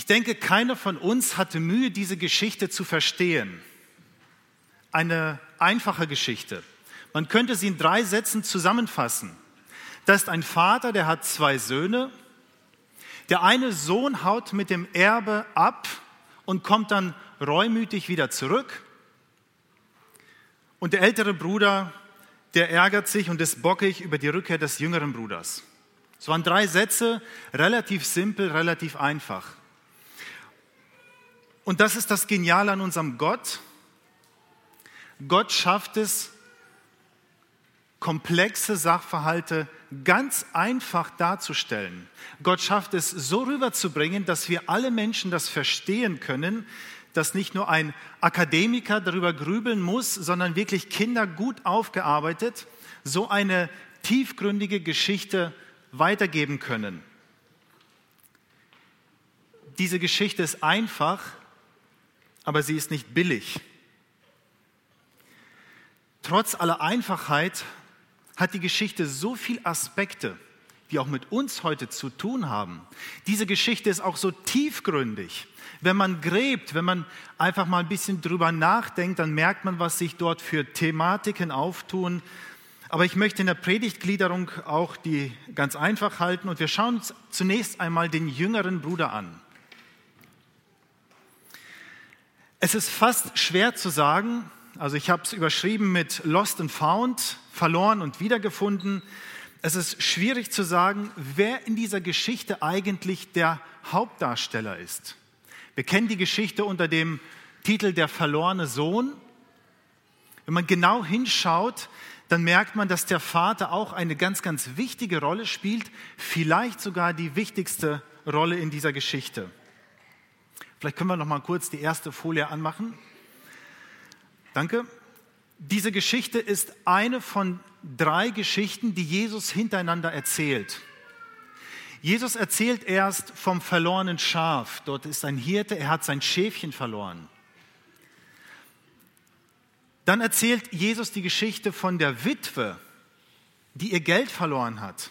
Ich denke, keiner von uns hatte Mühe, diese Geschichte zu verstehen. Eine einfache Geschichte. Man könnte sie in drei Sätzen zusammenfassen. Da ist ein Vater, der hat zwei Söhne. Der eine Sohn haut mit dem Erbe ab und kommt dann reumütig wieder zurück. Und der ältere Bruder, der ärgert sich und ist bockig über die Rückkehr des jüngeren Bruders. Es waren drei Sätze, relativ simpel, relativ einfach. Und das ist das Geniale an unserem Gott. Gott schafft es, komplexe Sachverhalte ganz einfach darzustellen. Gott schafft es so rüberzubringen, dass wir alle Menschen das verstehen können, dass nicht nur ein Akademiker darüber grübeln muss, sondern wirklich Kinder gut aufgearbeitet so eine tiefgründige Geschichte weitergeben können. Diese Geschichte ist einfach, aber sie ist nicht billig. Trotz aller Einfachheit hat die Geschichte so viele Aspekte, die auch mit uns heute zu tun haben. Diese Geschichte ist auch so tiefgründig. Wenn man gräbt, wenn man einfach mal ein bisschen drüber nachdenkt, dann merkt man, was sich dort für Thematiken auftun. Aber ich möchte in der Predigtgliederung auch die ganz einfach halten und wir schauen uns zunächst einmal den jüngeren Bruder an. Es ist fast schwer zu sagen, also ich habe es überschrieben mit Lost and Found, verloren und wiedergefunden. Es ist schwierig zu sagen, wer in dieser Geschichte eigentlich der Hauptdarsteller ist. Wir kennen die Geschichte unter dem Titel Der verlorene Sohn. Wenn man genau hinschaut, dann merkt man, dass der Vater auch eine ganz, ganz wichtige Rolle spielt, vielleicht sogar die wichtigste Rolle in dieser Geschichte. Vielleicht können wir noch mal kurz die erste Folie anmachen. Danke. Diese Geschichte ist eine von drei Geschichten, die Jesus hintereinander erzählt. Jesus erzählt erst vom verlorenen Schaf. Dort ist ein Hirte, er hat sein Schäfchen verloren. Dann erzählt Jesus die Geschichte von der Witwe, die ihr Geld verloren hat.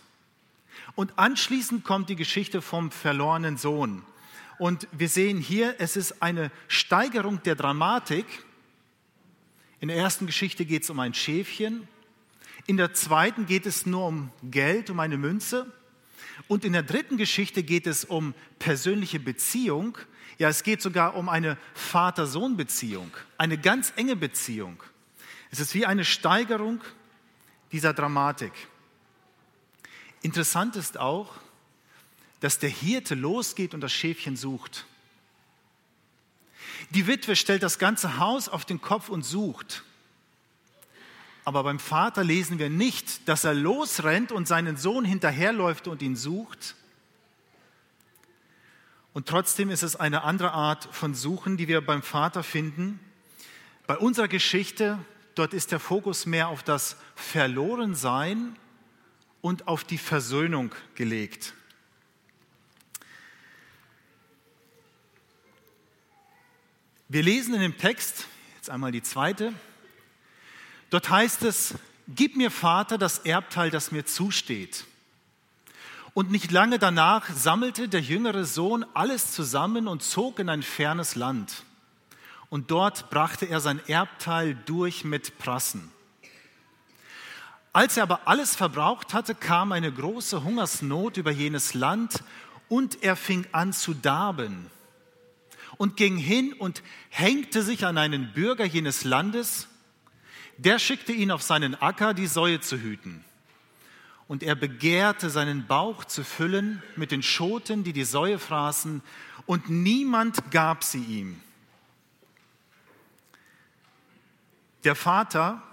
Und anschließend kommt die Geschichte vom verlorenen Sohn. Und wir sehen hier, es ist eine Steigerung der Dramatik. In der ersten Geschichte geht es um ein Schäfchen. In der zweiten geht es nur um Geld, um eine Münze. Und in der dritten Geschichte geht es um persönliche Beziehung. Ja, es geht sogar um eine Vater-Sohn-Beziehung, eine ganz enge Beziehung. Es ist wie eine Steigerung dieser Dramatik. Interessant ist auch, dass der Hirte losgeht und das Schäfchen sucht. Die Witwe stellt das ganze Haus auf den Kopf und sucht. Aber beim Vater lesen wir nicht, dass er losrennt und seinen Sohn hinterherläuft und ihn sucht. Und trotzdem ist es eine andere Art von Suchen, die wir beim Vater finden. Bei unserer Geschichte, dort ist der Fokus mehr auf das Verlorensein und auf die Versöhnung gelegt. Wir lesen in dem Text, jetzt einmal die zweite, Dort heißt es, gib mir Vater das Erbteil, das mir zusteht. Und nicht lange danach sammelte der jüngere Sohn alles zusammen und zog in ein fernes Land. Und dort brachte er sein Erbteil durch mit Prassen. Als er aber alles verbraucht hatte, kam eine große Hungersnot über jenes Land und er fing an zu darben und ging hin und hängte sich an einen Bürger jenes Landes der schickte ihn auf seinen Acker, die Säue zu hüten. Und er begehrte, seinen Bauch zu füllen mit den Schoten, die die Säue fraßen, und niemand gab sie ihm. Der Vater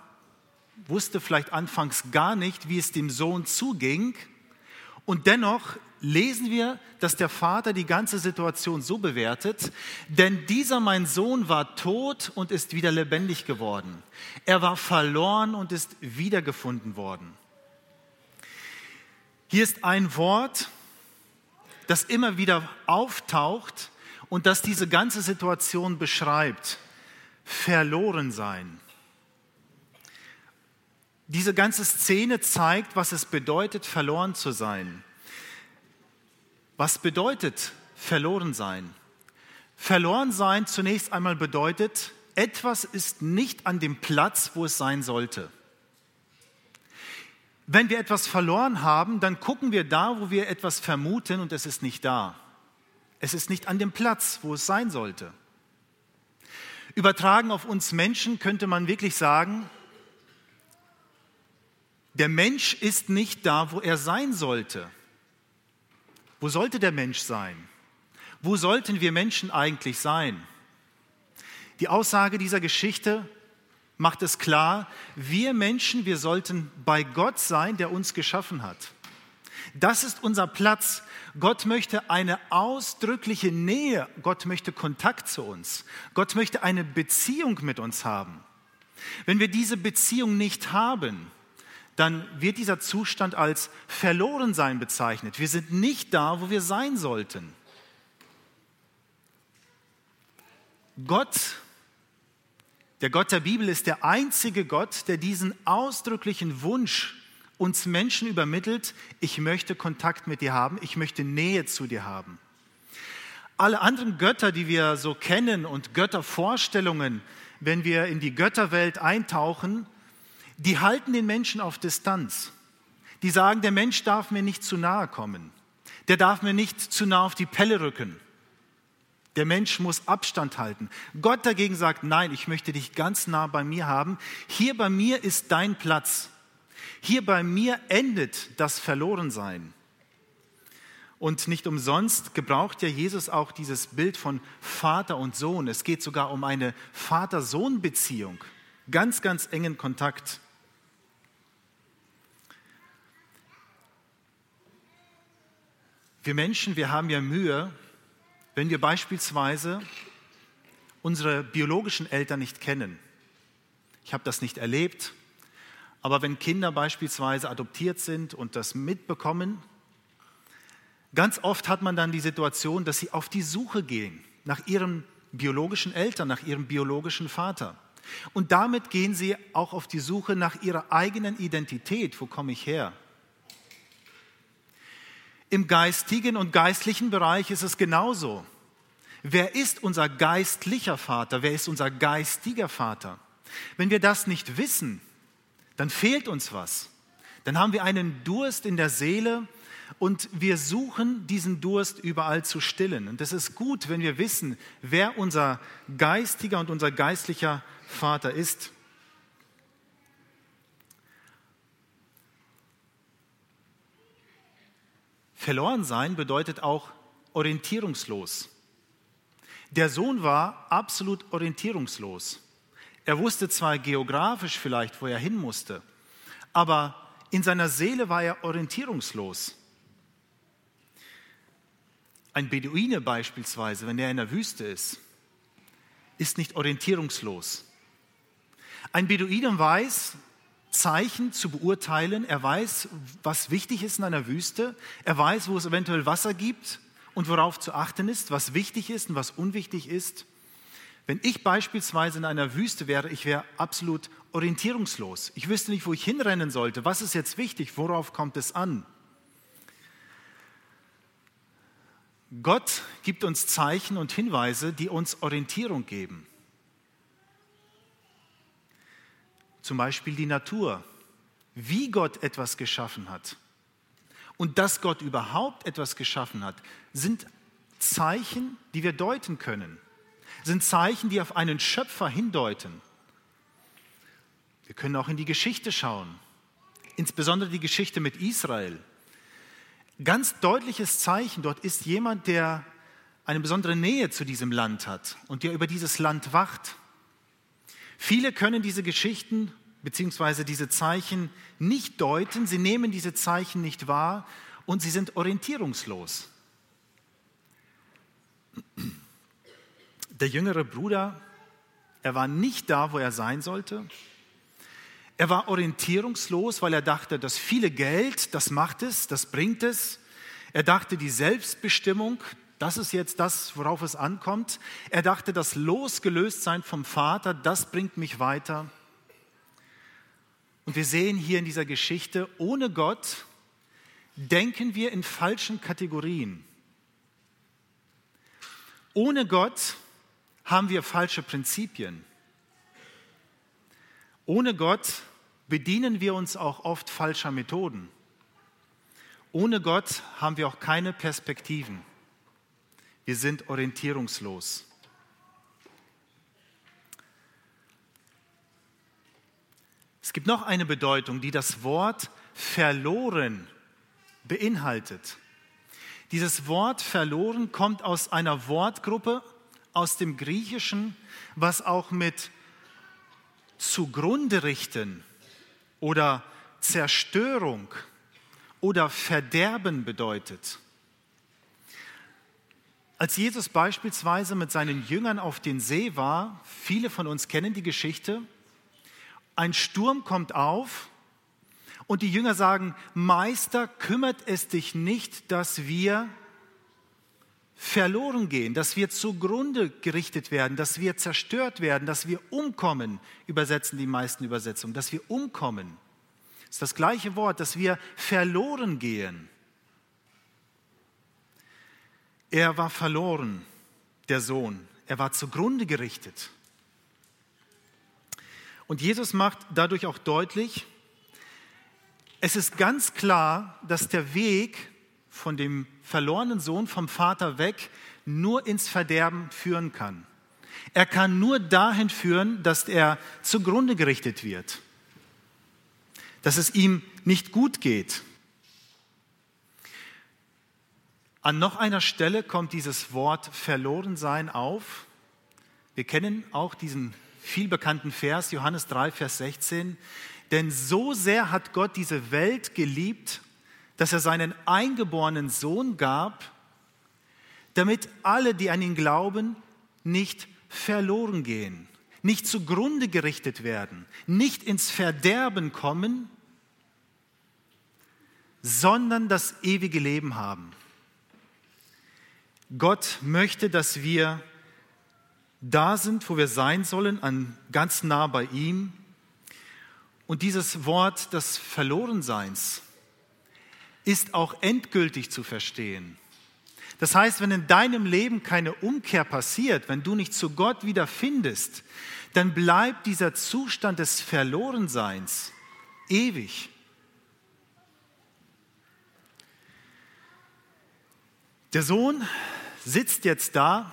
wusste vielleicht anfangs gar nicht, wie es dem Sohn zuging, und dennoch lesen wir, dass der Vater die ganze Situation so bewertet, denn dieser mein Sohn war tot und ist wieder lebendig geworden. Er war verloren und ist wiedergefunden worden. Hier ist ein Wort, das immer wieder auftaucht und das diese ganze Situation beschreibt. Verloren sein. Diese ganze Szene zeigt, was es bedeutet, verloren zu sein. Was bedeutet verloren sein? Verloren sein zunächst einmal bedeutet, etwas ist nicht an dem Platz, wo es sein sollte. Wenn wir etwas verloren haben, dann gucken wir da, wo wir etwas vermuten und es ist nicht da. Es ist nicht an dem Platz, wo es sein sollte. Übertragen auf uns Menschen könnte man wirklich sagen, der Mensch ist nicht da, wo er sein sollte. Wo sollte der Mensch sein? Wo sollten wir Menschen eigentlich sein? Die Aussage dieser Geschichte macht es klar, wir Menschen, wir sollten bei Gott sein, der uns geschaffen hat. Das ist unser Platz. Gott möchte eine ausdrückliche Nähe, Gott möchte Kontakt zu uns, Gott möchte eine Beziehung mit uns haben. Wenn wir diese Beziehung nicht haben, dann wird dieser Zustand als Verlorensein bezeichnet. Wir sind nicht da, wo wir sein sollten. Gott, der Gott der Bibel, ist der einzige Gott, der diesen ausdrücklichen Wunsch uns Menschen übermittelt, ich möchte Kontakt mit dir haben, ich möchte Nähe zu dir haben. Alle anderen Götter, die wir so kennen und Göttervorstellungen, wenn wir in die Götterwelt eintauchen, die halten den Menschen auf Distanz. Die sagen, der Mensch darf mir nicht zu nahe kommen. Der darf mir nicht zu nah auf die Pelle rücken. Der Mensch muss Abstand halten. Gott dagegen sagt, nein, ich möchte dich ganz nah bei mir haben. Hier bei mir ist dein Platz. Hier bei mir endet das Verlorensein. Und nicht umsonst gebraucht ja Jesus auch dieses Bild von Vater und Sohn. Es geht sogar um eine Vater-Sohn-Beziehung. Ganz, ganz engen Kontakt. Wir Menschen, wir haben ja Mühe, wenn wir beispielsweise unsere biologischen Eltern nicht kennen. Ich habe das nicht erlebt, aber wenn Kinder beispielsweise adoptiert sind und das mitbekommen, ganz oft hat man dann die Situation, dass sie auf die Suche gehen nach ihren biologischen Eltern, nach ihrem biologischen Vater. Und damit gehen sie auch auf die Suche nach ihrer eigenen Identität. Wo komme ich her? Im geistigen und geistlichen Bereich ist es genauso. Wer ist unser geistlicher Vater? Wer ist unser geistiger Vater? Wenn wir das nicht wissen, dann fehlt uns was. Dann haben wir einen Durst in der Seele und wir suchen diesen Durst überall zu stillen. Und es ist gut, wenn wir wissen, wer unser geistiger und unser geistlicher Vater ist. Verloren sein bedeutet auch orientierungslos. Der Sohn war absolut orientierungslos. Er wusste zwar geografisch vielleicht, wo er hin musste, aber in seiner Seele war er orientierungslos. Ein Beduine beispielsweise, wenn er in der Wüste ist, ist nicht orientierungslos. Ein Beduine weiß, Zeichen zu beurteilen. Er weiß, was wichtig ist in einer Wüste. Er weiß, wo es eventuell Wasser gibt und worauf zu achten ist, was wichtig ist und was unwichtig ist. Wenn ich beispielsweise in einer Wüste wäre, ich wäre absolut orientierungslos. Ich wüsste nicht, wo ich hinrennen sollte. Was ist jetzt wichtig? Worauf kommt es an? Gott gibt uns Zeichen und Hinweise, die uns Orientierung geben. Zum Beispiel die Natur, wie Gott etwas geschaffen hat und dass Gott überhaupt etwas geschaffen hat, sind Zeichen, die wir deuten können, sind Zeichen, die auf einen Schöpfer hindeuten. Wir können auch in die Geschichte schauen, insbesondere die Geschichte mit Israel. Ganz deutliches Zeichen, dort ist jemand, der eine besondere Nähe zu diesem Land hat und der über dieses Land wacht. Viele können diese Geschichten bzw. diese Zeichen nicht deuten, sie nehmen diese Zeichen nicht wahr und sie sind orientierungslos. Der jüngere Bruder, er war nicht da, wo er sein sollte. Er war orientierungslos, weil er dachte, das viele Geld, das macht es, das bringt es. Er dachte, die Selbstbestimmung, das ist jetzt das, worauf es ankommt. Er dachte, das Losgelöstsein vom Vater, das bringt mich weiter. Und wir sehen hier in dieser Geschichte, ohne Gott denken wir in falschen Kategorien. Ohne Gott haben wir falsche Prinzipien. Ohne Gott bedienen wir uns auch oft falscher Methoden. Ohne Gott haben wir auch keine Perspektiven. Wir sind orientierungslos. Es gibt noch eine Bedeutung, die das Wort verloren beinhaltet. Dieses Wort verloren kommt aus einer Wortgruppe aus dem Griechischen, was auch mit zugrunde richten oder Zerstörung oder Verderben bedeutet. Als Jesus beispielsweise mit seinen Jüngern auf den See war, viele von uns kennen die Geschichte, ein Sturm kommt auf und die Jünger sagen, Meister, kümmert es dich nicht, dass wir verloren gehen, dass wir zugrunde gerichtet werden, dass wir zerstört werden, dass wir umkommen, übersetzen die meisten Übersetzungen, dass wir umkommen. Das ist das gleiche Wort, dass wir verloren gehen. Er war verloren, der Sohn. Er war zugrunde gerichtet. Und Jesus macht dadurch auch deutlich, es ist ganz klar, dass der Weg von dem verlorenen Sohn vom Vater weg nur ins Verderben führen kann. Er kann nur dahin führen, dass er zugrunde gerichtet wird, dass es ihm nicht gut geht. An noch einer Stelle kommt dieses Wort Verlorensein auf. Wir kennen auch diesen vielbekannten Vers, Johannes 3, Vers 16. Denn so sehr hat Gott diese Welt geliebt, dass er seinen eingeborenen Sohn gab, damit alle, die an ihn glauben, nicht verloren gehen, nicht zugrunde gerichtet werden, nicht ins Verderben kommen, sondern das ewige Leben haben. Gott möchte, dass wir da sind, wo wir sein sollen, an, ganz nah bei ihm. Und dieses Wort des Verlorenseins, ist auch endgültig zu verstehen. Das heißt, wenn in deinem Leben keine Umkehr passiert, wenn du nicht zu Gott wieder findest, dann bleibt dieser Zustand des Verlorenseins ewig. Der Sohn sitzt jetzt da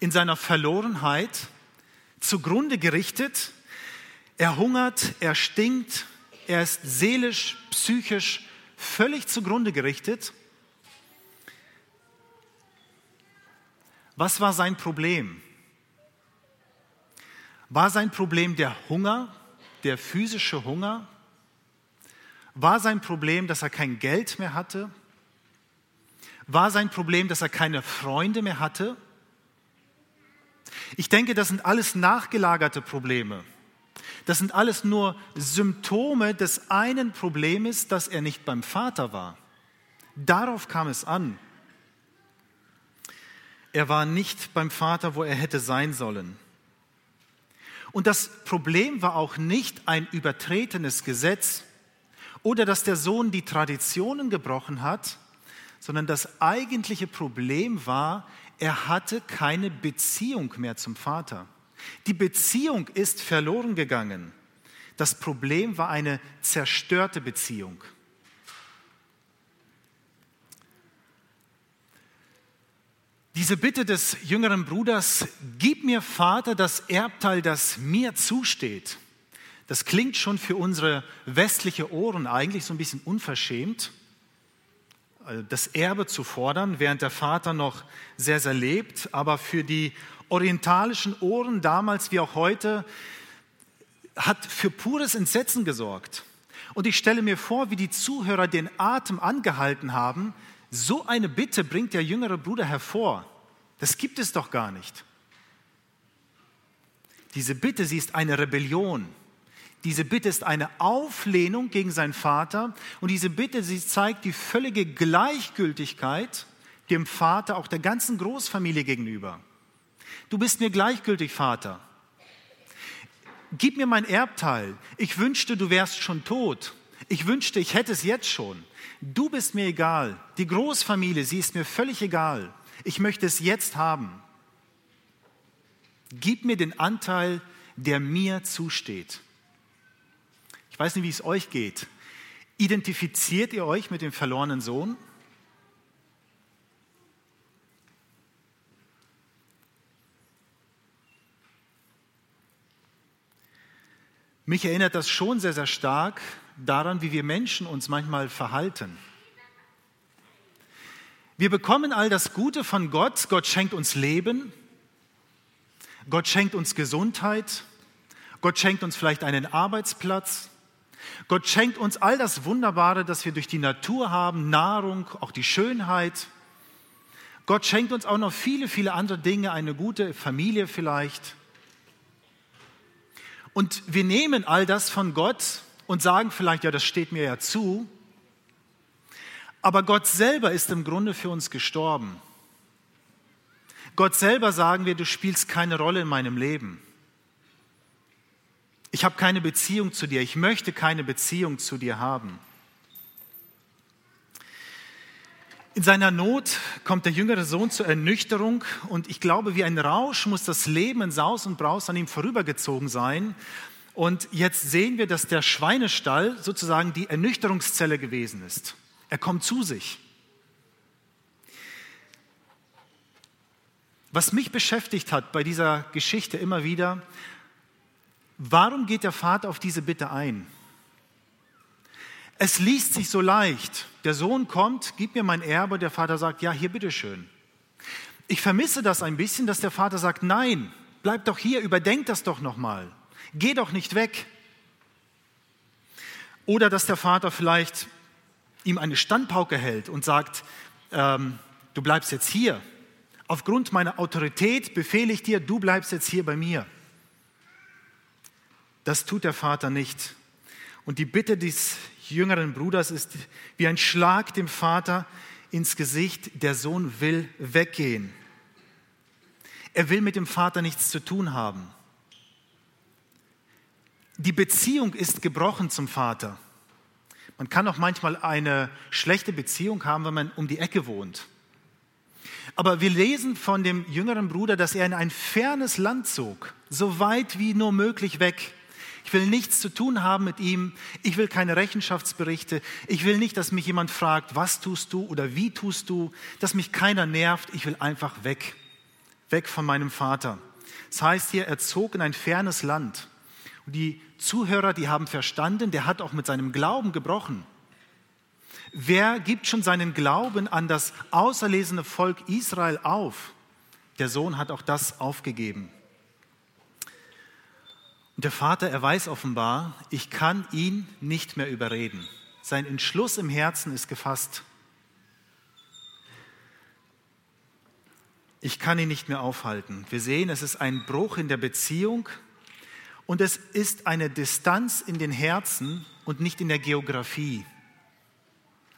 in seiner Verlorenheit, zugrunde gerichtet. Er hungert, er stinkt, er ist seelisch, psychisch völlig zugrunde gerichtet. Was war sein Problem? War sein Problem der Hunger, der physische Hunger? War sein Problem, dass er kein Geld mehr hatte? War sein Problem, dass er keine Freunde mehr hatte? Ich denke, das sind alles nachgelagerte Probleme. Das sind alles nur Symptome des einen Problems, dass er nicht beim Vater war. Darauf kam es an. Er war nicht beim Vater, wo er hätte sein sollen. Und das Problem war auch nicht ein übertretenes Gesetz oder dass der Sohn die Traditionen gebrochen hat, sondern das eigentliche Problem war, er hatte keine Beziehung mehr zum Vater. Die Beziehung ist verloren gegangen. Das Problem war eine zerstörte Beziehung. Diese Bitte des jüngeren Bruders, gib mir Vater das Erbteil, das mir zusteht, das klingt schon für unsere westliche Ohren eigentlich so ein bisschen unverschämt, das Erbe zu fordern, während der Vater noch sehr, sehr lebt, aber für die orientalischen Ohren damals wie auch heute hat für pures Entsetzen gesorgt. Und ich stelle mir vor, wie die Zuhörer den Atem angehalten haben. So eine Bitte bringt der jüngere Bruder hervor. Das gibt es doch gar nicht. Diese Bitte, sie ist eine Rebellion. Diese Bitte ist eine Auflehnung gegen seinen Vater. Und diese Bitte, sie zeigt die völlige Gleichgültigkeit dem Vater, auch der ganzen Großfamilie gegenüber. Du bist mir gleichgültig, Vater. Gib mir mein Erbteil. Ich wünschte, du wärst schon tot. Ich wünschte, ich hätte es jetzt schon. Du bist mir egal. Die Großfamilie, sie ist mir völlig egal. Ich möchte es jetzt haben. Gib mir den Anteil, der mir zusteht. Ich weiß nicht, wie es euch geht. Identifiziert ihr euch mit dem verlorenen Sohn? Mich erinnert das schon sehr, sehr stark daran, wie wir Menschen uns manchmal verhalten. Wir bekommen all das Gute von Gott. Gott schenkt uns Leben. Gott schenkt uns Gesundheit. Gott schenkt uns vielleicht einen Arbeitsplatz. Gott schenkt uns all das Wunderbare, das wir durch die Natur haben, Nahrung, auch die Schönheit. Gott schenkt uns auch noch viele, viele andere Dinge, eine gute Familie vielleicht. Und wir nehmen all das von Gott und sagen vielleicht, ja, das steht mir ja zu. Aber Gott selber ist im Grunde für uns gestorben. Gott selber sagen wir, du spielst keine Rolle in meinem Leben. Ich habe keine Beziehung zu dir. Ich möchte keine Beziehung zu dir haben. In seiner Not kommt der jüngere Sohn zur Ernüchterung und ich glaube, wie ein Rausch muss das Leben in Saus und Braus an ihm vorübergezogen sein. Und jetzt sehen wir, dass der Schweinestall sozusagen die Ernüchterungszelle gewesen ist. Er kommt zu sich. Was mich beschäftigt hat bei dieser Geschichte immer wieder, warum geht der Vater auf diese Bitte ein? Es liest sich so leicht. Der Sohn kommt, gib mir mein Erbe, der Vater sagt, ja, hier bitteschön. Ich vermisse das ein bisschen, dass der Vater sagt, nein, bleib doch hier, überdenk das doch nochmal, geh doch nicht weg. Oder dass der Vater vielleicht ihm eine Standpauke hält und sagt, ähm, du bleibst jetzt hier. Aufgrund meiner Autorität befehle ich dir, du bleibst jetzt hier bei mir. Das tut der Vater nicht. Und die Bitte des jüngeren Bruders ist wie ein Schlag dem Vater ins Gesicht. Der Sohn will weggehen. Er will mit dem Vater nichts zu tun haben. Die Beziehung ist gebrochen zum Vater. Man kann auch manchmal eine schlechte Beziehung haben, wenn man um die Ecke wohnt. Aber wir lesen von dem jüngeren Bruder, dass er in ein fernes Land zog, so weit wie nur möglich weg. Ich will nichts zu tun haben mit ihm. Ich will keine Rechenschaftsberichte. Ich will nicht, dass mich jemand fragt, was tust du oder wie tust du, dass mich keiner nervt. Ich will einfach weg, weg von meinem Vater. Das heißt hier, er zog in ein fernes Land. Und die Zuhörer, die haben verstanden, der hat auch mit seinem Glauben gebrochen. Wer gibt schon seinen Glauben an das auserlesene Volk Israel auf? Der Sohn hat auch das aufgegeben. Und der Vater, er weiß offenbar, ich kann ihn nicht mehr überreden. Sein Entschluss im Herzen ist gefasst. Ich kann ihn nicht mehr aufhalten. Wir sehen, es ist ein Bruch in der Beziehung und es ist eine Distanz in den Herzen und nicht in der Geografie.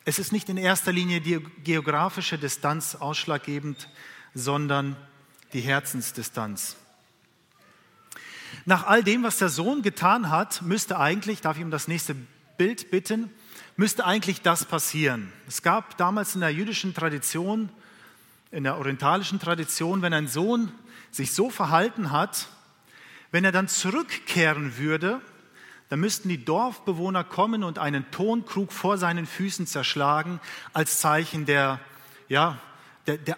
Es ist nicht in erster Linie die geografische Distanz ausschlaggebend, sondern die Herzensdistanz. Nach all dem, was der Sohn getan hat, müsste eigentlich, darf ich um das nächste Bild bitten, müsste eigentlich das passieren. Es gab damals in der jüdischen Tradition, in der orientalischen Tradition, wenn ein Sohn sich so verhalten hat, wenn er dann zurückkehren würde, dann müssten die Dorfbewohner kommen und einen Tonkrug vor seinen Füßen zerschlagen, als Zeichen der, ja, der, der,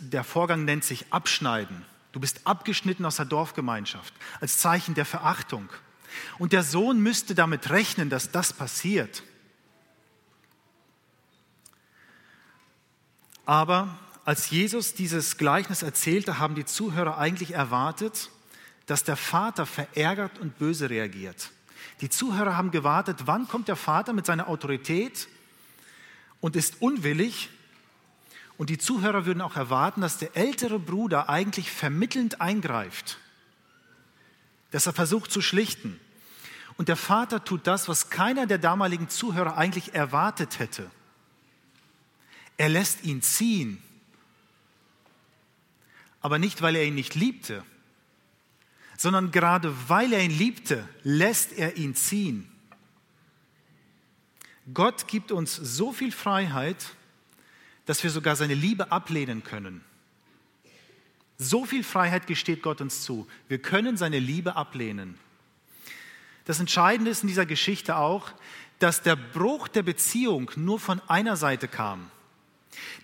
der Vorgang nennt sich Abschneiden. Du bist abgeschnitten aus der Dorfgemeinschaft, als Zeichen der Verachtung. Und der Sohn müsste damit rechnen, dass das passiert. Aber als Jesus dieses Gleichnis erzählte, haben die Zuhörer eigentlich erwartet, dass der Vater verärgert und böse reagiert. Die Zuhörer haben gewartet, wann kommt der Vater mit seiner Autorität und ist unwillig, und die Zuhörer würden auch erwarten, dass der ältere Bruder eigentlich vermittelnd eingreift, dass er versucht zu schlichten. Und der Vater tut das, was keiner der damaligen Zuhörer eigentlich erwartet hätte. Er lässt ihn ziehen, aber nicht, weil er ihn nicht liebte, sondern gerade weil er ihn liebte, lässt er ihn ziehen. Gott gibt uns so viel Freiheit, dass wir sogar seine Liebe ablehnen können. So viel Freiheit gesteht Gott uns zu. Wir können seine Liebe ablehnen. Das Entscheidende ist in dieser Geschichte auch, dass der Bruch der Beziehung nur von einer Seite kam.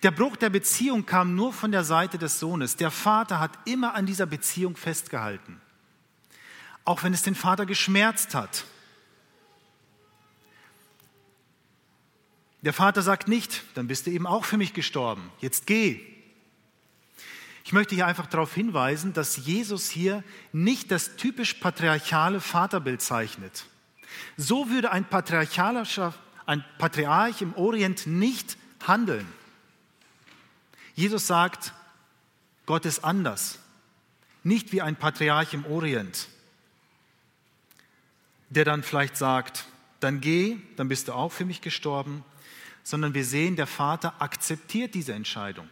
Der Bruch der Beziehung kam nur von der Seite des Sohnes. Der Vater hat immer an dieser Beziehung festgehalten, auch wenn es den Vater geschmerzt hat. Der Vater sagt nicht, dann bist du eben auch für mich gestorben, jetzt geh. Ich möchte hier einfach darauf hinweisen, dass Jesus hier nicht das typisch patriarchale Vaterbild zeichnet. So würde ein ein Patriarch im Orient nicht handeln. Jesus sagt, Gott ist anders, nicht wie ein Patriarch im Orient, der dann vielleicht sagt, dann geh, dann bist du auch für mich gestorben, sondern wir sehen, der Vater akzeptiert diese Entscheidung.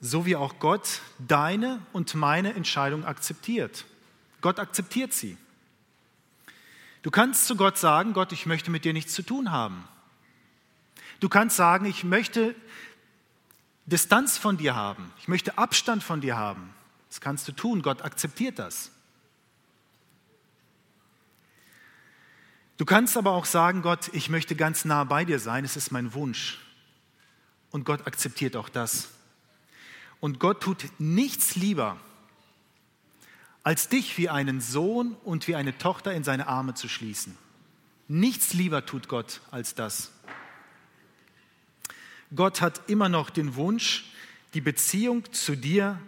So wie auch Gott deine und meine Entscheidung akzeptiert. Gott akzeptiert sie. Du kannst zu Gott sagen, Gott, ich möchte mit dir nichts zu tun haben. Du kannst sagen, ich möchte Distanz von dir haben. Ich möchte Abstand von dir haben. Das kannst du tun. Gott akzeptiert das. Du kannst aber auch sagen, Gott, ich möchte ganz nah bei dir sein. Es ist mein Wunsch. Und Gott akzeptiert auch das. Und Gott tut nichts lieber, als dich wie einen Sohn und wie eine Tochter in seine Arme zu schließen. Nichts lieber tut Gott als das. Gott hat immer noch den Wunsch, die Beziehung zu dir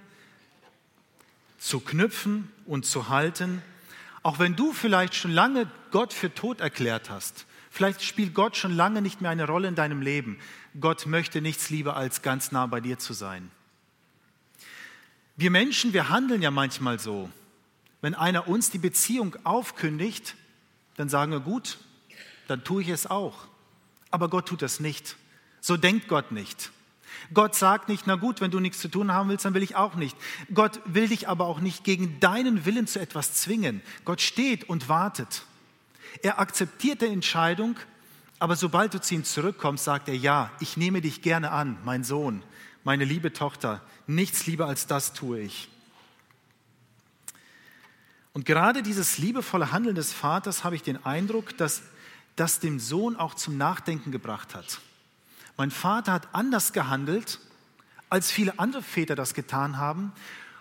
zu knüpfen und zu halten, auch wenn du vielleicht schon lange Gott für tot erklärt hast. Vielleicht spielt Gott schon lange nicht mehr eine Rolle in deinem Leben. Gott möchte nichts lieber, als ganz nah bei dir zu sein. Wir Menschen, wir handeln ja manchmal so. Wenn einer uns die Beziehung aufkündigt, dann sagen wir, gut, dann tue ich es auch. Aber Gott tut das nicht. So denkt Gott nicht. Gott sagt nicht, na gut, wenn du nichts zu tun haben willst, dann will ich auch nicht. Gott will dich aber auch nicht gegen deinen Willen zu etwas zwingen. Gott steht und wartet. Er akzeptiert die Entscheidung, aber sobald du zu ihm zurückkommst, sagt er, ja, ich nehme dich gerne an, mein Sohn, meine liebe Tochter. Nichts lieber als das tue ich. Und gerade dieses liebevolle Handeln des Vaters habe ich den Eindruck, dass das dem Sohn auch zum Nachdenken gebracht hat. Mein Vater hat anders gehandelt, als viele andere Väter das getan haben.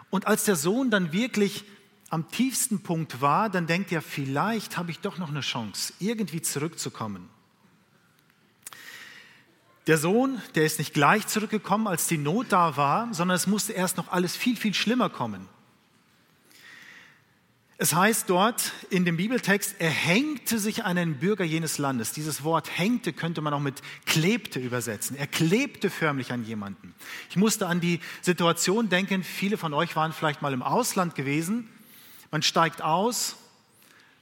Und als der Sohn dann wirklich am tiefsten Punkt war, dann denkt er, vielleicht habe ich doch noch eine Chance, irgendwie zurückzukommen. Der Sohn, der ist nicht gleich zurückgekommen, als die Not da war, sondern es musste erst noch alles viel, viel schlimmer kommen. Es heißt dort in dem Bibeltext, er hängte sich an einen Bürger jenes Landes. Dieses Wort hängte könnte man auch mit klebte übersetzen. Er klebte förmlich an jemanden. Ich musste an die Situation denken, viele von euch waren vielleicht mal im Ausland gewesen. Man steigt aus,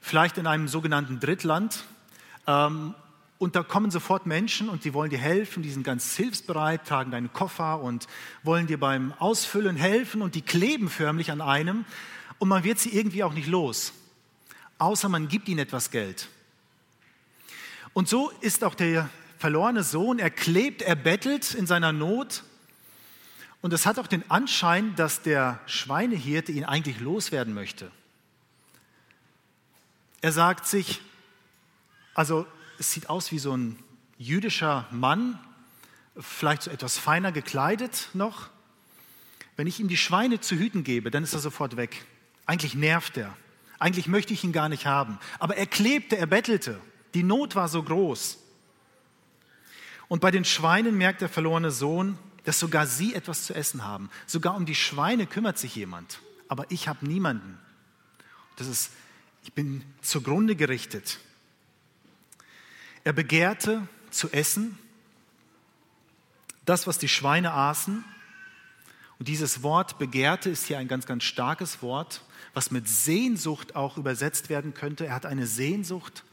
vielleicht in einem sogenannten Drittland, ähm, und da kommen sofort Menschen und die wollen dir helfen, die sind ganz hilfsbereit, tragen deinen Koffer und wollen dir beim Ausfüllen helfen und die kleben förmlich an einem und man wird sie irgendwie auch nicht los, außer man gibt ihnen etwas Geld. Und so ist auch der verlorene Sohn, er klebt, er bettelt in seiner Not und es hat auch den Anschein, dass der Schweinehirte ihn eigentlich loswerden möchte. Er sagt sich, also es sieht aus wie so ein jüdischer Mann, vielleicht so etwas feiner gekleidet noch. Wenn ich ihm die Schweine zu hüten gebe, dann ist er sofort weg. Eigentlich nervt er. Eigentlich möchte ich ihn gar nicht haben. Aber er klebte, er bettelte. Die Not war so groß. Und bei den Schweinen merkt der verlorene Sohn, dass sogar sie etwas zu essen haben. Sogar um die Schweine kümmert sich jemand. Aber ich habe niemanden. Das ist, ich bin zugrunde gerichtet. Er begehrte zu essen, das, was die Schweine aßen. Und dieses Wort begehrte ist hier ein ganz, ganz starkes Wort was mit Sehnsucht auch übersetzt werden könnte. Er hat eine Sehnsucht.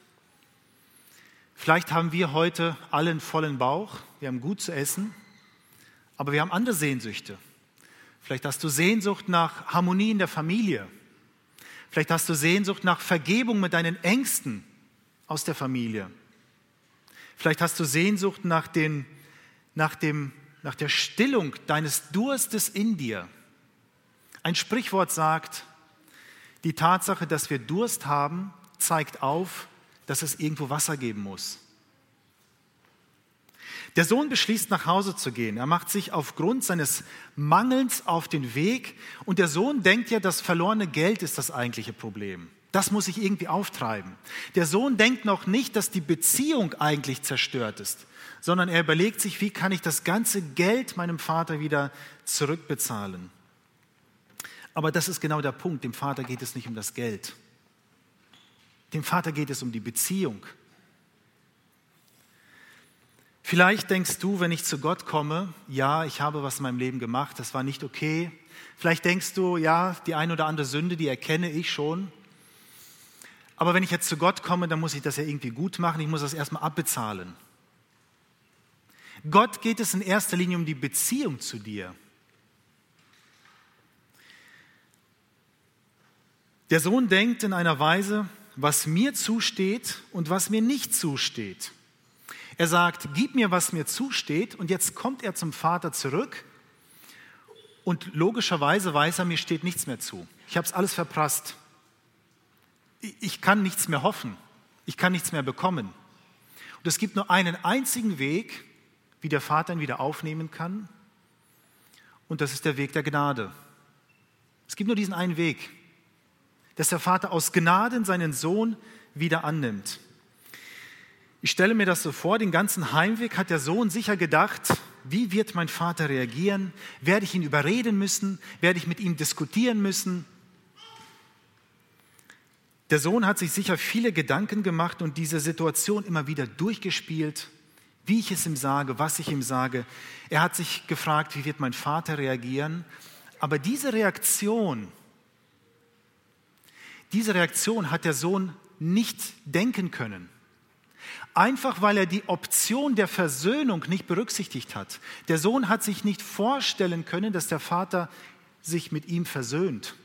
Vielleicht haben wir heute alle einen vollen Bauch, wir haben gut zu essen, aber wir haben andere Sehnsüchte. Vielleicht hast du Sehnsucht nach Harmonie in der Familie. Vielleicht hast du Sehnsucht nach Vergebung mit deinen Ängsten aus der Familie. Vielleicht hast du Sehnsucht nach, den, nach, dem, nach der Stillung deines Durstes in dir. Ein Sprichwort sagt, die Tatsache, dass wir Durst haben, zeigt auf, dass es irgendwo Wasser geben muss. Der Sohn beschließt, nach Hause zu gehen. Er macht sich aufgrund seines Mangelns auf den Weg und der Sohn denkt ja, das verlorene Geld ist das eigentliche Problem. Das muss ich irgendwie auftreiben. Der Sohn denkt noch nicht, dass die Beziehung eigentlich zerstört ist, sondern er überlegt sich, wie kann ich das ganze Geld meinem Vater wieder zurückbezahlen. Aber das ist genau der Punkt. Dem Vater geht es nicht um das Geld. Dem Vater geht es um die Beziehung. Vielleicht denkst du, wenn ich zu Gott komme, ja, ich habe was in meinem Leben gemacht, das war nicht okay. Vielleicht denkst du, ja, die ein oder andere Sünde, die erkenne ich schon. Aber wenn ich jetzt zu Gott komme, dann muss ich das ja irgendwie gut machen, ich muss das erstmal abbezahlen. Gott geht es in erster Linie um die Beziehung zu dir. Der Sohn denkt in einer Weise, was mir zusteht und was mir nicht zusteht. Er sagt, gib mir, was mir zusteht. Und jetzt kommt er zum Vater zurück. Und logischerweise weiß er, mir steht nichts mehr zu. Ich habe es alles verprasst. Ich kann nichts mehr hoffen. Ich kann nichts mehr bekommen. Und es gibt nur einen einzigen Weg, wie der Vater ihn wieder aufnehmen kann. Und das ist der Weg der Gnade. Es gibt nur diesen einen Weg, dass der Vater aus Gnaden seinen Sohn wieder annimmt. Ich stelle mir das so vor, den ganzen Heimweg hat der Sohn sicher gedacht, wie wird mein Vater reagieren? Werde ich ihn überreden müssen? Werde ich mit ihm diskutieren müssen? Der Sohn hat sich sicher viele Gedanken gemacht und diese Situation immer wieder durchgespielt, wie ich es ihm sage, was ich ihm sage. Er hat sich gefragt, wie wird mein Vater reagieren? Aber diese Reaktion, diese Reaktion hat der Sohn nicht denken können. Einfach weil er die Option der Versöhnung nicht berücksichtigt hat. Der Sohn hat sich nicht vorstellen können, dass der Vater sich mit ihm versöhnt.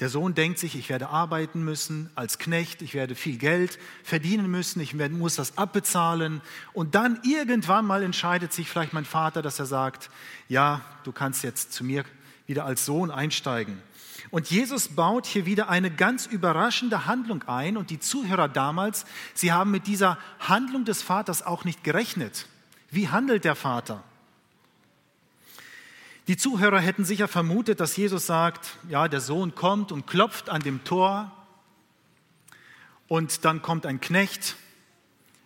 Der Sohn denkt sich, ich werde arbeiten müssen als Knecht, ich werde viel Geld verdienen müssen, ich muss das abbezahlen. Und dann irgendwann mal entscheidet sich vielleicht mein Vater, dass er sagt, ja, du kannst jetzt zu mir wieder als Sohn einsteigen. Und Jesus baut hier wieder eine ganz überraschende Handlung ein. Und die Zuhörer damals, sie haben mit dieser Handlung des Vaters auch nicht gerechnet. Wie handelt der Vater? Die Zuhörer hätten sicher vermutet, dass Jesus sagt, ja, der Sohn kommt und klopft an dem Tor und dann kommt ein Knecht,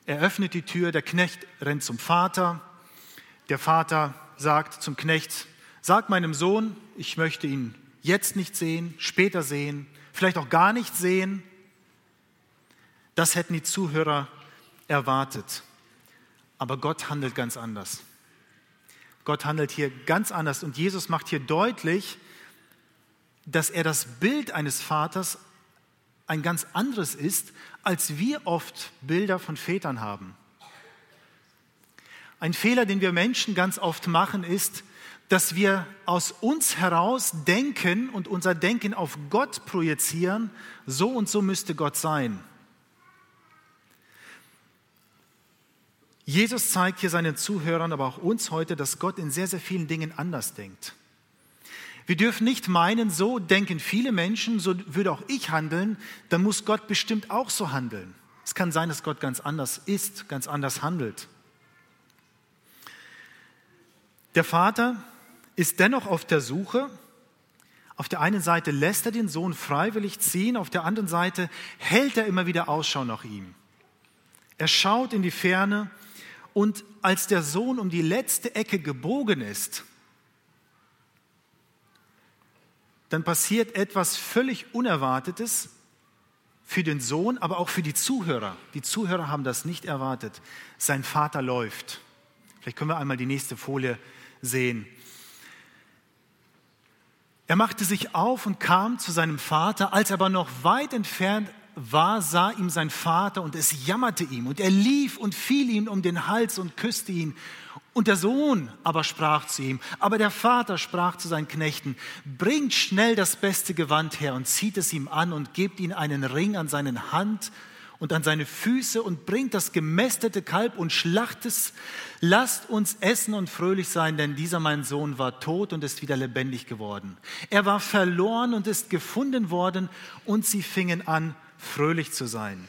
er öffnet die Tür, der Knecht rennt zum Vater, der Vater sagt zum Knecht, sag meinem Sohn, ich möchte ihn jetzt nicht sehen, später sehen, vielleicht auch gar nicht sehen. Das hätten die Zuhörer erwartet. Aber Gott handelt ganz anders. Gott handelt hier ganz anders und Jesus macht hier deutlich, dass er das Bild eines Vaters ein ganz anderes ist, als wir oft Bilder von Vätern haben. Ein Fehler, den wir Menschen ganz oft machen, ist, dass wir aus uns heraus denken und unser Denken auf Gott projizieren, so und so müsste Gott sein. Jesus zeigt hier seinen Zuhörern, aber auch uns heute, dass Gott in sehr, sehr vielen Dingen anders denkt. Wir dürfen nicht meinen, so denken viele Menschen, so würde auch ich handeln, dann muss Gott bestimmt auch so handeln. Es kann sein, dass Gott ganz anders ist, ganz anders handelt. Der Vater ist dennoch auf der Suche. Auf der einen Seite lässt er den Sohn freiwillig ziehen, auf der anderen Seite hält er immer wieder Ausschau nach ihm. Er schaut in die Ferne und als der Sohn um die letzte Ecke gebogen ist, dann passiert etwas völlig Unerwartetes für den Sohn, aber auch für die Zuhörer. Die Zuhörer haben das nicht erwartet. Sein Vater läuft. Vielleicht können wir einmal die nächste Folie sehen. Er machte sich auf und kam zu seinem Vater. Als er aber noch weit entfernt war, sah ihm sein Vater und es jammerte ihm. Und er lief und fiel ihm um den Hals und küsste ihn. Und der Sohn aber sprach zu ihm, aber der Vater sprach zu seinen Knechten, bringt schnell das beste Gewand her und zieht es ihm an und gebt ihm einen Ring an seinen Hand und an seine Füße und bringt das gemästete Kalb und schlacht es. Lasst uns essen und fröhlich sein, denn dieser mein Sohn war tot und ist wieder lebendig geworden. Er war verloren und ist gefunden worden und sie fingen an, fröhlich zu sein.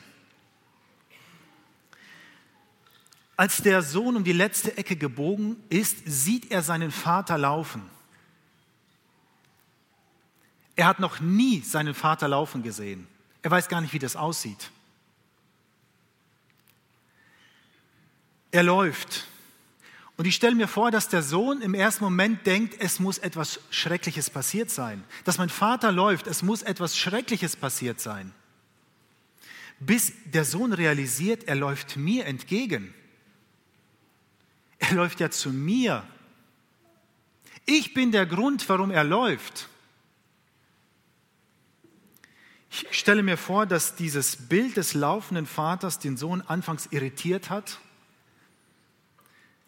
Als der Sohn um die letzte Ecke gebogen ist, sieht er seinen Vater laufen. Er hat noch nie seinen Vater laufen gesehen. Er weiß gar nicht, wie das aussieht. Er läuft. Und ich stelle mir vor, dass der Sohn im ersten Moment denkt, es muss etwas Schreckliches passiert sein. Dass mein Vater läuft, es muss etwas Schreckliches passiert sein. Bis der Sohn realisiert, er läuft mir entgegen. Er läuft ja zu mir. Ich bin der Grund, warum er läuft. Ich stelle mir vor, dass dieses Bild des laufenden Vaters den Sohn anfangs irritiert hat,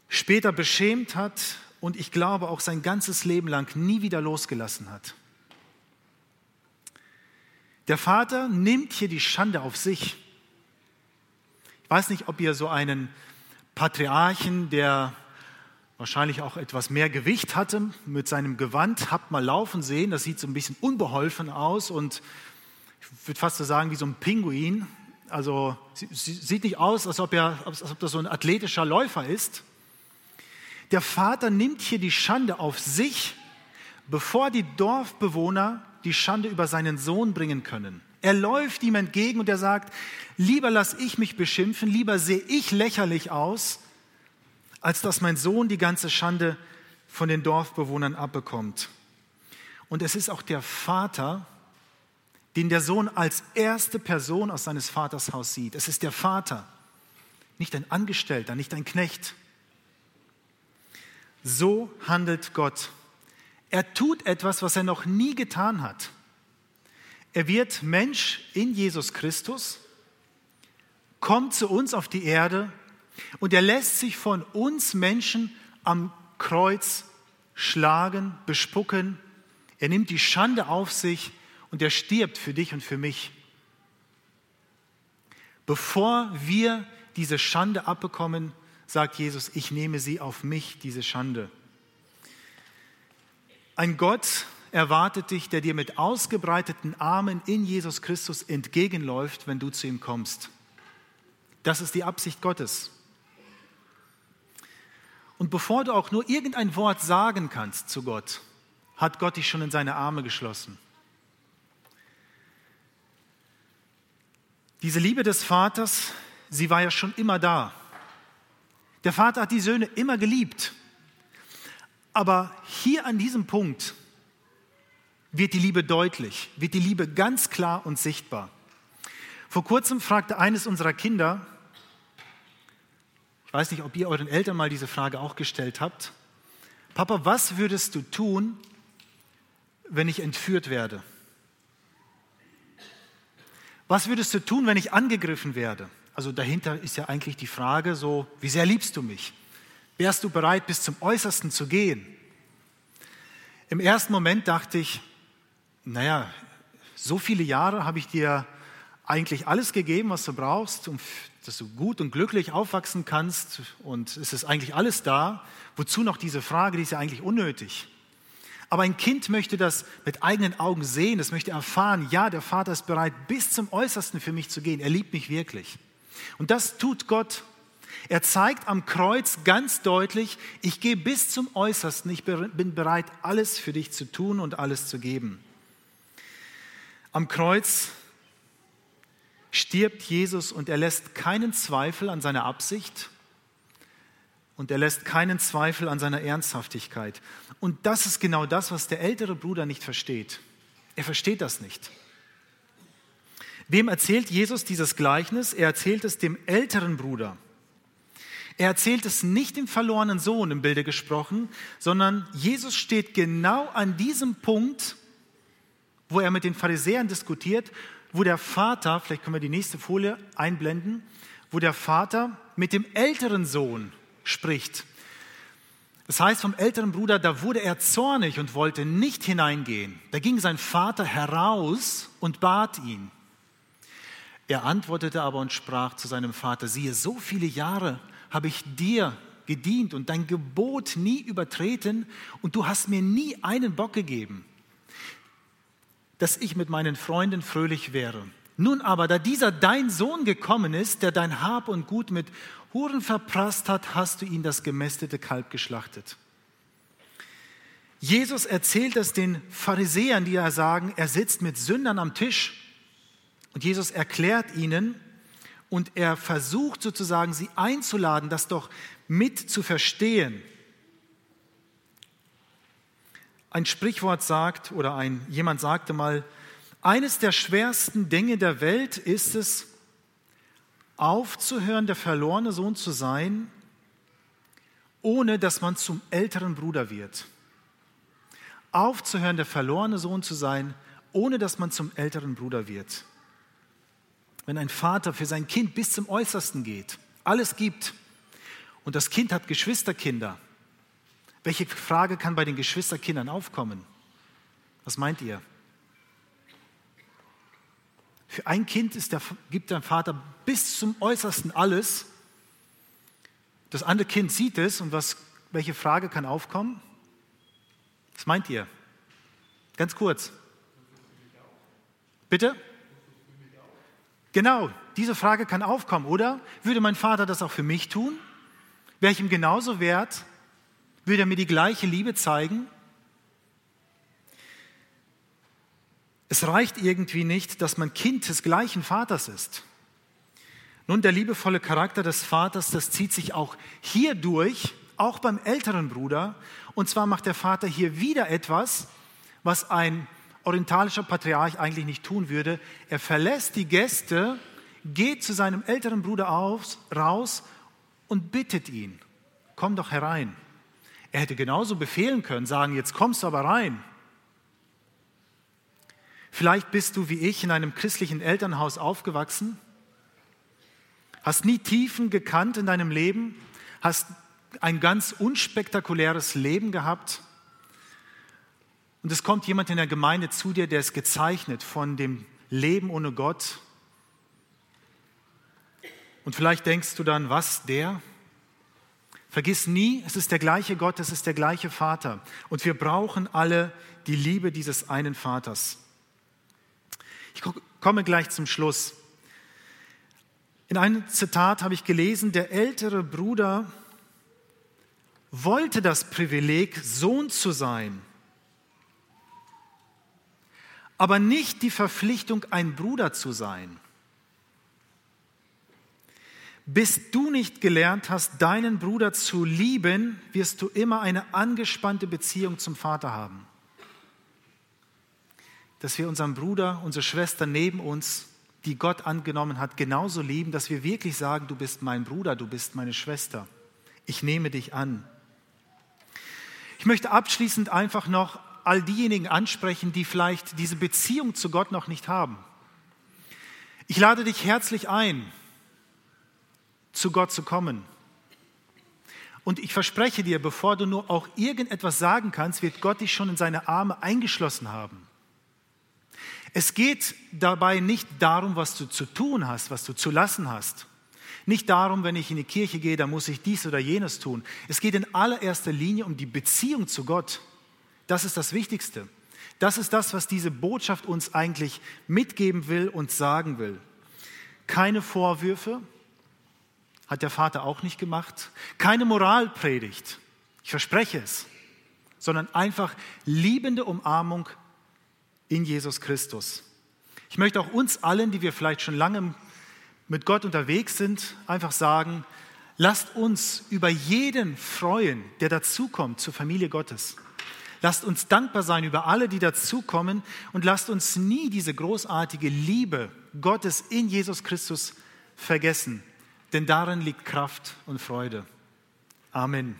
später beschämt hat und ich glaube auch sein ganzes Leben lang nie wieder losgelassen hat. Der Vater nimmt hier die Schande auf sich. Ich weiß nicht, ob ihr so einen Patriarchen, der wahrscheinlich auch etwas mehr Gewicht hatte, mit seinem Gewand habt mal laufen sehen. Das sieht so ein bisschen unbeholfen aus und ich würde fast so sagen wie so ein Pinguin. Also sieht nicht aus, als ob, er, als ob das so ein athletischer Läufer ist. Der Vater nimmt hier die Schande auf sich, bevor die Dorfbewohner die Schande über seinen Sohn bringen können. Er läuft ihm entgegen und er sagt, lieber lass ich mich beschimpfen, lieber sehe ich lächerlich aus, als dass mein Sohn die ganze Schande von den Dorfbewohnern abbekommt. Und es ist auch der Vater, den der Sohn als erste Person aus seines Vaters Haus sieht. Es ist der Vater, nicht ein Angestellter, nicht ein Knecht. So handelt Gott. Er tut etwas, was er noch nie getan hat. Er wird Mensch in Jesus Christus, kommt zu uns auf die Erde und er lässt sich von uns Menschen am Kreuz schlagen, bespucken. Er nimmt die Schande auf sich und er stirbt für dich und für mich. Bevor wir diese Schande abbekommen, sagt Jesus, ich nehme sie auf mich, diese Schande. Ein Gott erwartet dich, der dir mit ausgebreiteten Armen in Jesus Christus entgegenläuft, wenn du zu ihm kommst. Das ist die Absicht Gottes. Und bevor du auch nur irgendein Wort sagen kannst zu Gott, hat Gott dich schon in seine Arme geschlossen. Diese Liebe des Vaters, sie war ja schon immer da. Der Vater hat die Söhne immer geliebt. Aber hier an diesem Punkt wird die Liebe deutlich, wird die Liebe ganz klar und sichtbar. Vor kurzem fragte eines unserer Kinder, ich weiß nicht, ob ihr euren Eltern mal diese Frage auch gestellt habt, Papa, was würdest du tun, wenn ich entführt werde? Was würdest du tun, wenn ich angegriffen werde? Also dahinter ist ja eigentlich die Frage so, wie sehr liebst du mich? Wärst du bereit, bis zum Äußersten zu gehen? Im ersten Moment dachte ich, naja, so viele Jahre habe ich dir eigentlich alles gegeben, was du brauchst, um, dass du gut und glücklich aufwachsen kannst und es ist eigentlich alles da. Wozu noch diese Frage, die ist ja eigentlich unnötig. Aber ein Kind möchte das mit eigenen Augen sehen, es möchte erfahren, ja, der Vater ist bereit, bis zum Äußersten für mich zu gehen. Er liebt mich wirklich. Und das tut Gott. Er zeigt am Kreuz ganz deutlich, ich gehe bis zum Äußersten, ich bin bereit, alles für dich zu tun und alles zu geben. Am Kreuz stirbt Jesus und er lässt keinen Zweifel an seiner Absicht und er lässt keinen Zweifel an seiner Ernsthaftigkeit. Und das ist genau das, was der ältere Bruder nicht versteht. Er versteht das nicht. Wem erzählt Jesus dieses Gleichnis? Er erzählt es dem älteren Bruder. Er erzählt es nicht dem verlorenen Sohn im Bilde gesprochen, sondern Jesus steht genau an diesem Punkt, wo er mit den Pharisäern diskutiert, wo der Vater, vielleicht können wir die nächste Folie einblenden, wo der Vater mit dem älteren Sohn spricht. Das heißt, vom älteren Bruder, da wurde er zornig und wollte nicht hineingehen. Da ging sein Vater heraus und bat ihn. Er antwortete aber und sprach zu seinem Vater, siehe, so viele Jahre habe ich dir gedient und dein Gebot nie übertreten und du hast mir nie einen Bock gegeben, dass ich mit meinen Freunden fröhlich wäre. Nun aber, da dieser dein Sohn gekommen ist, der dein Hab und Gut mit Huren verprasst hat, hast du ihn das gemästete Kalb geschlachtet. Jesus erzählt es den Pharisäern, die ja sagen, er sitzt mit Sündern am Tisch. Und Jesus erklärt ihnen und er versucht sozusagen, sie einzuladen, das doch mit zu verstehen. Ein Sprichwort sagt, oder ein, jemand sagte mal, eines der schwersten Dinge der Welt ist es, aufzuhören, der verlorene Sohn zu sein, ohne dass man zum älteren Bruder wird. Aufzuhören, der verlorene Sohn zu sein, ohne dass man zum älteren Bruder wird. Wenn ein Vater für sein Kind bis zum Äußersten geht, alles gibt, und das Kind hat Geschwisterkinder. Welche Frage kann bei den Geschwisterkindern aufkommen? Was meint ihr? Für ein Kind der, gibt der Vater bis zum Äußersten alles. Das andere Kind sieht es und was, welche Frage kann aufkommen? Was meint ihr? Ganz kurz. Bitte? Genau, diese Frage kann aufkommen, oder? Würde mein Vater das auch für mich tun? Wäre ich ihm genauso wert? Würde er mir die gleiche Liebe zeigen? Es reicht irgendwie nicht, dass man Kind des gleichen Vaters ist. Nun, der liebevolle Charakter des Vaters, das zieht sich auch hier durch, auch beim älteren Bruder. Und zwar macht der Vater hier wieder etwas, was ein orientalischer Patriarch eigentlich nicht tun würde. Er verlässt die Gäste, geht zu seinem älteren Bruder aus, raus und bittet ihn, komm doch herein. Er hätte genauso befehlen können, sagen, jetzt kommst du aber rein. Vielleicht bist du wie ich in einem christlichen Elternhaus aufgewachsen, hast nie Tiefen gekannt in deinem Leben, hast ein ganz unspektakuläres Leben gehabt und es kommt jemand in der Gemeinde zu dir, der ist gezeichnet von dem Leben ohne Gott, und vielleicht denkst du dann, was, der? Vergiss nie, es ist der gleiche Gott, es ist der gleiche Vater. Und wir brauchen alle die Liebe dieses einen Vaters. Ich komme gleich zum Schluss. In einem Zitat habe ich gelesen, der ältere Bruder wollte das Privileg, Sohn zu sein, aber nicht die Verpflichtung, ein Bruder zu sein. Bis du nicht gelernt hast, deinen Bruder zu lieben, wirst du immer eine angespannte Beziehung zum Vater haben. Dass wir unseren Bruder, unsere Schwester neben uns, die Gott angenommen hat, genauso lieben, dass wir wirklich sagen, du bist mein Bruder, du bist meine Schwester. Ich nehme dich an. Ich möchte abschließend einfach noch all diejenigen ansprechen, die vielleicht diese Beziehung zu Gott noch nicht haben. Ich lade dich herzlich ein, zu Gott zu kommen. Und ich verspreche dir, bevor du nur auch irgendetwas sagen kannst, wird Gott dich schon in seine Arme eingeschlossen haben. Es geht dabei nicht darum, was du zu tun hast, was du zu lassen hast. Nicht darum, wenn ich in die Kirche gehe, dann muss ich dies oder jenes tun. Es geht in allererster Linie um die Beziehung zu Gott. Das ist das Wichtigste. Das ist das, was diese Botschaft uns eigentlich mitgeben will und sagen will. Keine Vorwürfe, hat der Vater auch nicht gemacht. Keine Moralpredigt, ich verspreche es, sondern einfach liebende Umarmung in Jesus Christus. Ich möchte auch uns allen, die wir vielleicht schon lange mit Gott unterwegs sind, einfach sagen, lasst uns über jeden freuen, der dazukommt zur Familie Gottes. Lasst uns dankbar sein über alle, die dazukommen und lasst uns nie diese großartige Liebe Gottes in Jesus Christus vergessen denn darin liegt Kraft und Freude. Amen.